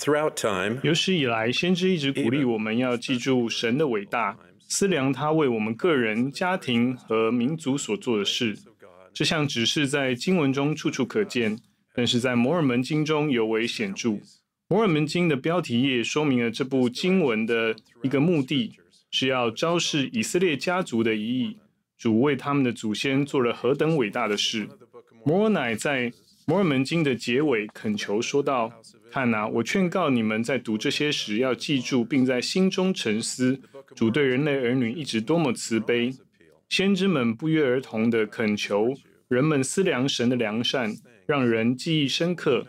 Throughout time，有史以来，先知一直鼓励我们要记住神的伟大，思量他为我们个人、家庭和民族所做的事。这项指示在经文中处处可见，但是在摩尔门经中尤为显著。摩尔门经的标题页说明了这部经文的一个目的，是要昭示以色列家族的遗裔，主为他们的祖先做了何等伟大的事。摩尔乃在摩尔门经的结尾恳求说道：“看呐，我劝告你们，在读这些时要记住，并在心中沉思，主对人类儿女一直多么慈悲。先知们不约而同地恳求人们思量神的良善，让人记忆深刻。”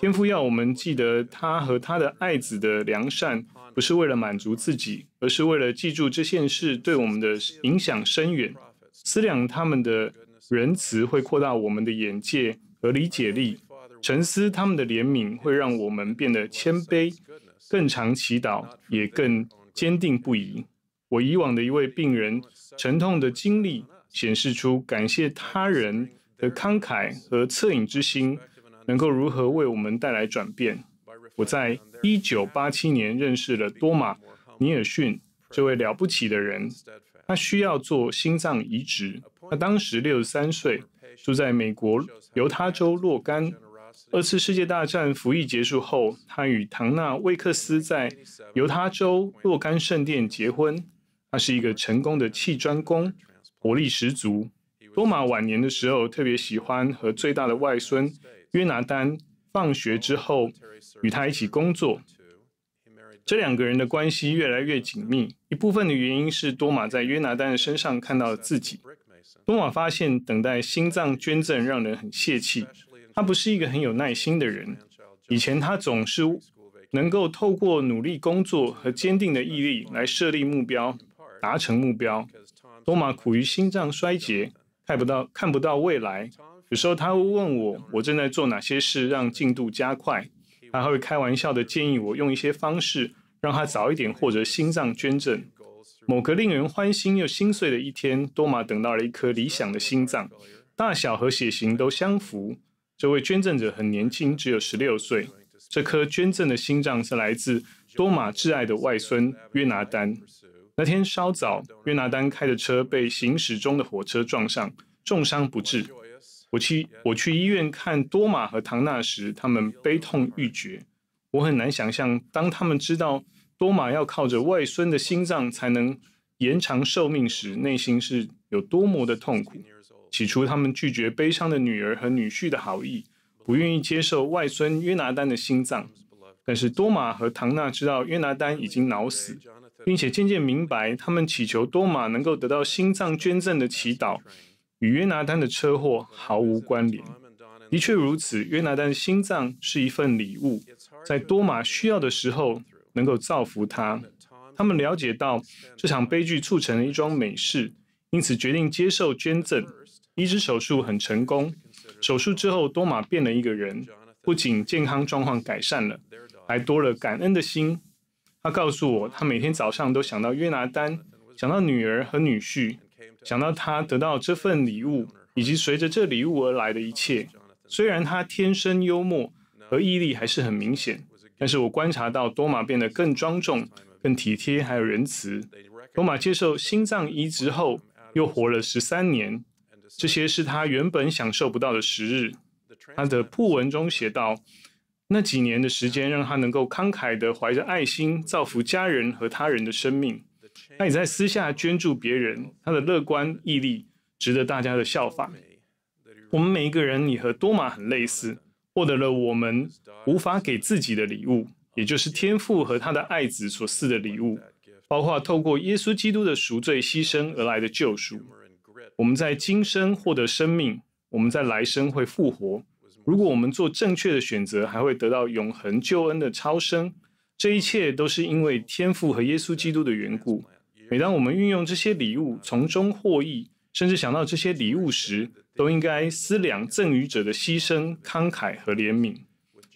天父要我们记得他和他的爱子的良善，不是为了满足自己，而是为了记住这件事对我们的影响深远。思量他们的仁慈会扩大我们的眼界和理解力，沉思他们的怜悯会让我们变得谦卑，更常祈祷，也更坚定不移。我以往的一位病人沉痛的经历，显示出感谢他人的慷慨和恻隐之心。能够如何为我们带来转变？我在一九八七年认识了多玛·尼尔逊这位了不起的人。他需要做心脏移植。他当时六十三岁，住在美国犹他州洛干。二次世界大战服役结束后，他与唐纳·魏克斯在犹他州洛干圣殿结婚。他是一个成功的砌砖工，活力十足。多玛晚年的时候，特别喜欢和最大的外孙。约拿丹放学之后与他一起工作，这两个人的关系越来越紧密。一部分的原因是多玛在约拿丹的身上看到了自己。多玛发现等待心脏捐赠让人很泄气，他不是一个很有耐心的人。以前他总是能够透过努力工作和坚定的毅力来设立目标，达成目标。多玛苦于心脏衰竭，看不到看不到未来。有时候他会问我，我正在做哪些事让进度加快。他会开玩笑地建议我用一些方式让他早一点获得心脏捐赠。某个令人欢欣又心碎的一天，多玛等到了一颗理想的心脏，大小和血型都相符。这位捐赠者很年轻，只有十六岁。这颗捐赠的心脏是来自多玛挚爱的外孙约拿丹。那天稍早，约拿丹开着车被行驶中的火车撞上，重伤不治。我去我去医院看多玛和唐纳时，他们悲痛欲绝。我很难想象，当他们知道多玛要靠着外孙的心脏才能延长寿命时，内心是有多么的痛苦。起初，他们拒绝悲伤的女儿和女婿的好意，不愿意接受外孙约拿丹的心脏。但是，多玛和唐纳知道约拿丹已经脑死，并且渐渐明白，他们祈求多玛能够得到心脏捐赠的祈祷。与约拿丹的车祸毫无关联。的确如此，约拿丹的心脏是一份礼物，在多玛需要的时候能够造福他。他们了解到这场悲剧促成了一桩美事，因此决定接受捐赠。移植手术很成功，手术之后多玛变了一个人，不仅健康状况改善了，还多了感恩的心。他告诉我，他每天早上都想到约拿丹，想到女儿和女婿。想到他得到这份礼物，以及随着这礼物而来的一切，虽然他天生幽默和毅力还是很明显，但是我观察到多玛变得更庄重、更体贴，还有仁慈。多玛接受心脏移植后，又活了十三年，这些是他原本享受不到的时日。他的訃文中写道：那几年的时间让他能够慷慨地怀着爱心，造福家人和他人的生命。他也在私下捐助别人，他的乐观毅力值得大家的效法。我们每一个人你和多玛很类似，获得了我们无法给自己的礼物，也就是天父和他的爱子所赐的礼物，包括透过耶稣基督的赎罪牺牲而来的救赎。我们在今生获得生命，我们在来生会复活。如果我们做正确的选择，还会得到永恒救恩的超生。这一切都是因为天父和耶稣基督的缘故。每当我们运用这些礼物，从中获益，甚至想到这些礼物时，都应该思量赠予者的牺牲、慷慨和怜悯。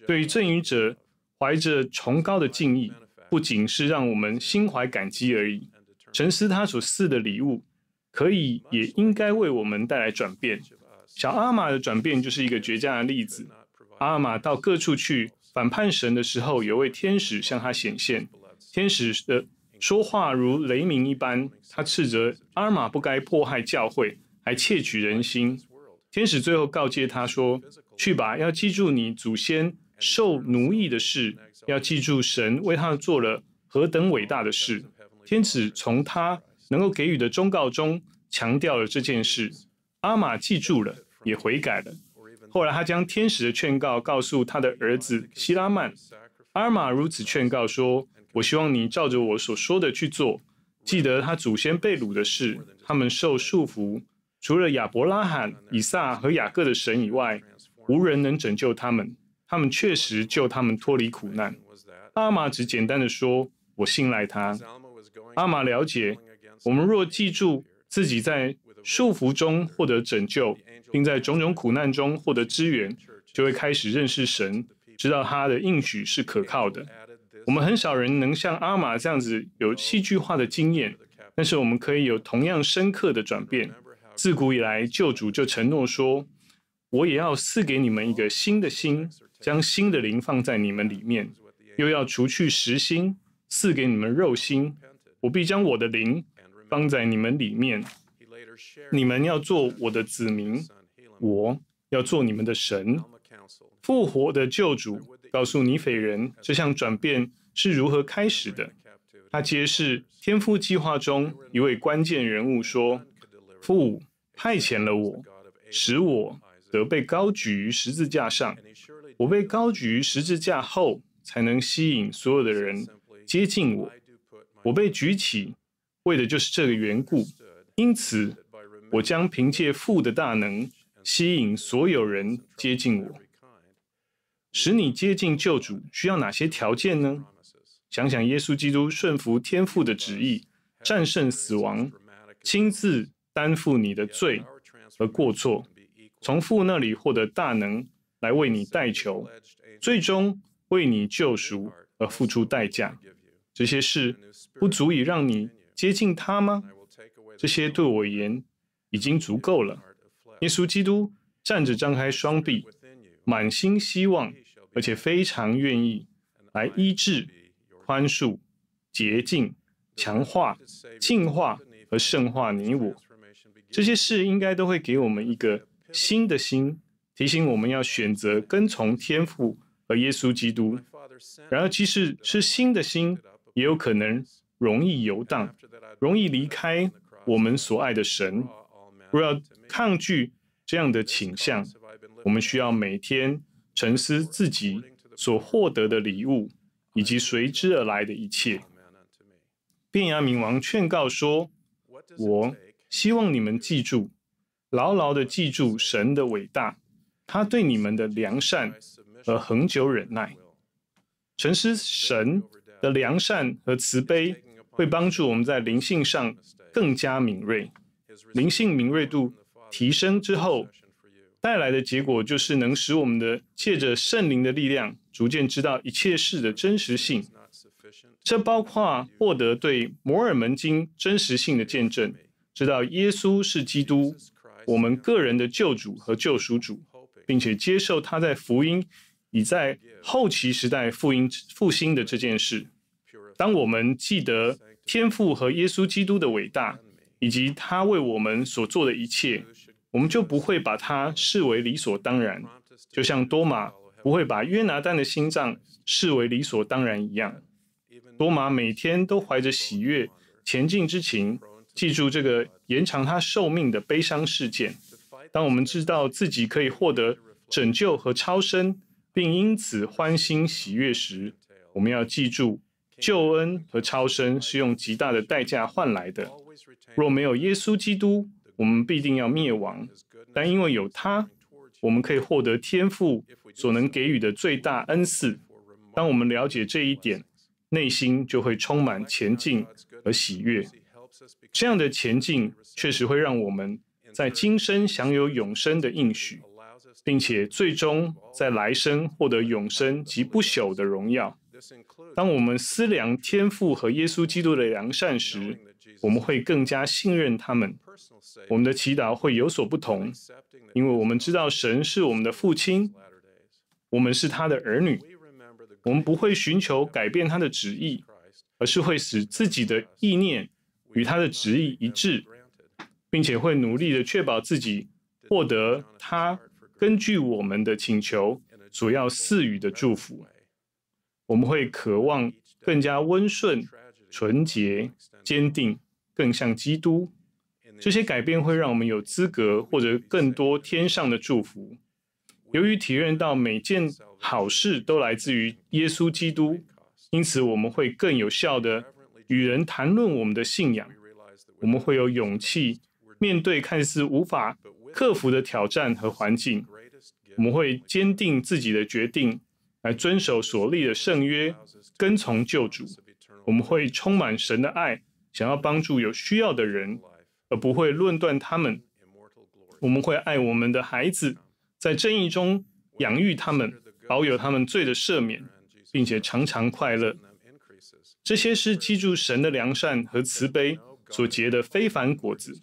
对于赠予者，怀着崇高的敬意，不仅是让我们心怀感激而已。沉思他所赐的礼物，可以也应该为我们带来转变。小阿玛的转变就是一个绝佳的例子。阿玛到各处去。反叛神的时候，有位天使向他显现，天使的说话如雷鸣一般，他斥责阿玛不该迫害教会，还窃取人心。天使最后告诫他说：“去吧，要记住你祖先受奴役的事，要记住神为他做了何等伟大的事。”天使从他能够给予的忠告中强调了这件事。阿玛记住了，也悔改了。后来，他将天使的劝告告诉他的儿子希拉曼。阿玛如此劝告说：“我希望你照着我所说的去做。记得他祖先被掳的事，他们受束缚，除了亚伯拉罕、以撒和雅各的神以外，无人能拯救他们。他们确实救他们脱离苦难。”阿玛只简单的说：“我信赖他。”阿玛了解，我们若记住自己在束缚中获得拯救。并在种种苦难中获得支援，就会开始认识神，知道他的应许是可靠的。我们很少人能像阿玛这样子有戏剧化的经验，但是我们可以有同样深刻的转变。自古以来，救主就承诺说：“我也要赐给你们一个新的心，将新的灵放在你们里面；又要除去实心，赐给你们肉心。我必将我的灵放在你们里面，你们要做我的子民。”我要做你们的神，复活的救主告诉尼腓人这项转变是如何开始的。他揭示天父计划中一位关键人物说：“父派遣了我，使我得被高举于十字架上。我被高举于十字架后，才能吸引所有的人接近我。我被举起，为的就是这个缘故。因此，我将凭借父的大能。”吸引所有人接近我，使你接近救主需要哪些条件呢？想想耶稣基督顺服天父的旨意，战胜死亡，亲自担负你的罪和过错，从父那里获得大能来为你代求，最终为你救赎而付出代价。这些事不足以让你接近他吗？这些对我而言已经足够了。耶稣基督站着，张开双臂，满心希望，而且非常愿意来医治、宽恕、洁净、强化、净化和圣化你我。这些事应该都会给我们一个新的心，提醒我们要选择跟从天父和耶稣基督。然而，即使是新的心，也有可能容易游荡，容易离开我们所爱的神。若要抗拒这样的倾向，我们需要每天沉思自己所获得的礼物，以及随之而来的一切。便雅明王劝告说：“我希望你们记住，牢牢地记住神的伟大，他对你们的良善和恒久忍耐。诚实神的良善和慈悲，会帮助我们在灵性上更加敏锐。”灵性敏锐度提升之后，带来的结果就是能使我们的借着圣灵的力量，逐渐知道一切事的真实性。这包括获得对摩尔门经真实性的见证，知道耶稣是基督，我们个人的救主和救赎主，并且接受他在福音已在后期时代福音复兴的这件事。当我们记得天父和耶稣基督的伟大。以及他为我们所做的一切，我们就不会把他视为理所当然，就像多马不会把约拿单的心脏视为理所当然一样。多马每天都怀着喜悦前进之情，记住这个延长他寿命的悲伤事件。当我们知道自己可以获得拯救和超生，并因此欢欣喜悦时，我们要记住，救恩和超生是用极大的代价换来的。若没有耶稣基督，我们必定要灭亡。但因为有他，我们可以获得天父所能给予的最大恩赐。当我们了解这一点，内心就会充满前进和喜悦。这样的前进确实会让我们在今生享有永生的应许，并且最终在来生获得永生及不朽的荣耀。当我们思量天父和耶稣基督的良善时，我们会更加信任他们，我们的祈祷会有所不同，因为我们知道神是我们的父亲，我们是他的儿女，我们不会寻求改变他的旨意，而是会使自己的意念与他的旨意一致，并且会努力的确保自己获得他根据我们的请求所要赐予的祝福。我们会渴望更加温顺、纯洁、坚定，更像基督。这些改变会让我们有资格获得更多天上的祝福。由于体验到每件好事都来自于耶稣基督，因此我们会更有效地与人谈论我们的信仰。我们会有勇气面对看似无法克服的挑战和环境。我们会坚定自己的决定，来遵守所立的圣约，跟从救主。我们会充满神的爱，想要帮助有需要的人。而不会论断他们。我们会爱我们的孩子，在正义中养育他们，保有他们罪的赦免，并且常常快乐。这些是记住神的良善和慈悲所结的非凡果子。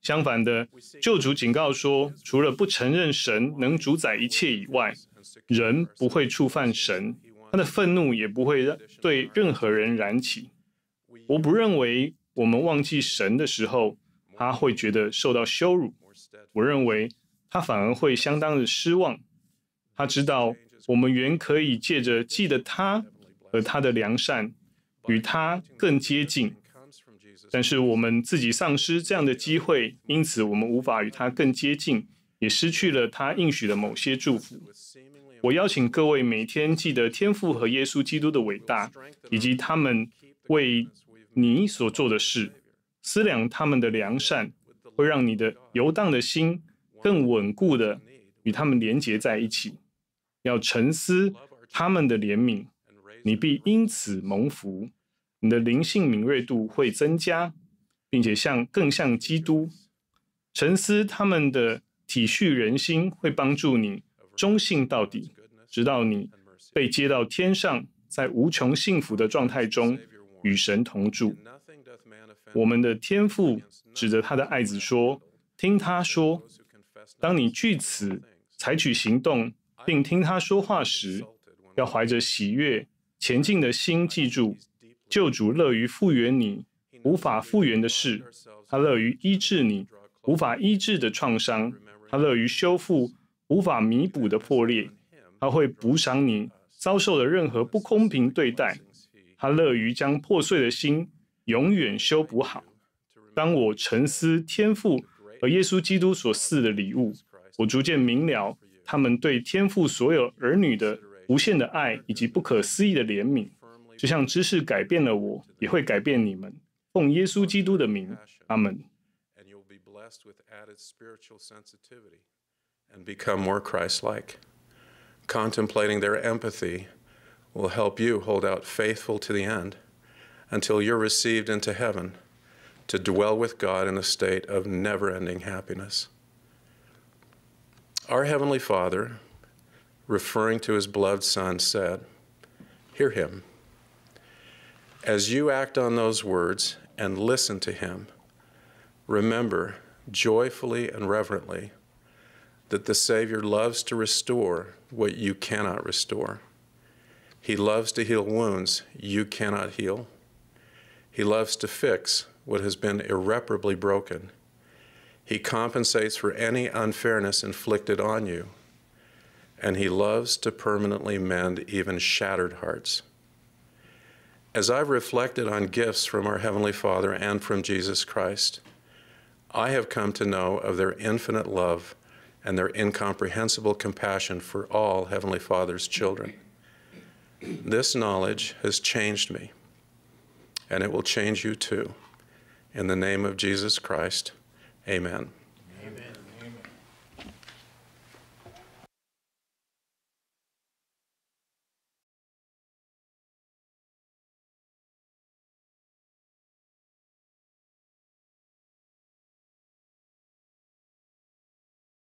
相反的，救主警告说，除了不承认神能主宰一切以外，人不会触犯神，他的愤怒也不会对任何人燃起。我不认为我们忘记神的时候，他会觉得受到羞辱，我认为他反而会相当的失望。他知道我们原可以借着记得他和他的良善，与他更接近，但是我们自己丧失这样的机会，因此我们无法与他更接近，也失去了他应许的某些祝福。我邀请各位每天记得天父和耶稣基督的伟大，以及他们为你所做的事。思量他们的良善，会让你的游荡的心更稳固的与他们连结在一起。要沉思他们的怜悯，你必因此蒙福。你的灵性敏锐度会增加，并且像更像基督。沉思他们的体恤人心，会帮助你忠信到底，直到你被接到天上，在无穷幸福的状态中与神同住。我们的天父指着他的爱子说：“听他说。当你据此采取行动，并听他说话时，要怀着喜悦、前进的心，记住，救主乐于复原你无法复原的事，他乐于医治你无法医治的创伤，他乐于修复无法弥补的破裂，他会补偿你遭受的任何不公平对待，他乐于将破碎的心。”永远修补好。当我沉思天父和耶稣基督所赐的礼物，我逐渐明了他们对天父所有儿女的无限的爱以及不可思议的怜悯。就像知识改变了我，也会改变你们。奉耶稣基督的名，阿门。until you're received into heaven to dwell with God in a state of never ending happiness. Our Heavenly Father, referring to His beloved Son, said, Hear Him. As you act on those words and listen to Him, remember joyfully and reverently that the Savior loves to restore what you cannot restore. He loves to heal wounds you cannot heal. He loves to fix what has been irreparably broken. He compensates for any unfairness inflicted on you. And he loves to permanently mend even shattered hearts. As I've reflected on gifts from our Heavenly Father and from Jesus Christ, I have come to know of their infinite love and their incomprehensible compassion for all Heavenly Father's children. This knowledge has changed me and it will change you too. In the name of Jesus Christ, amen.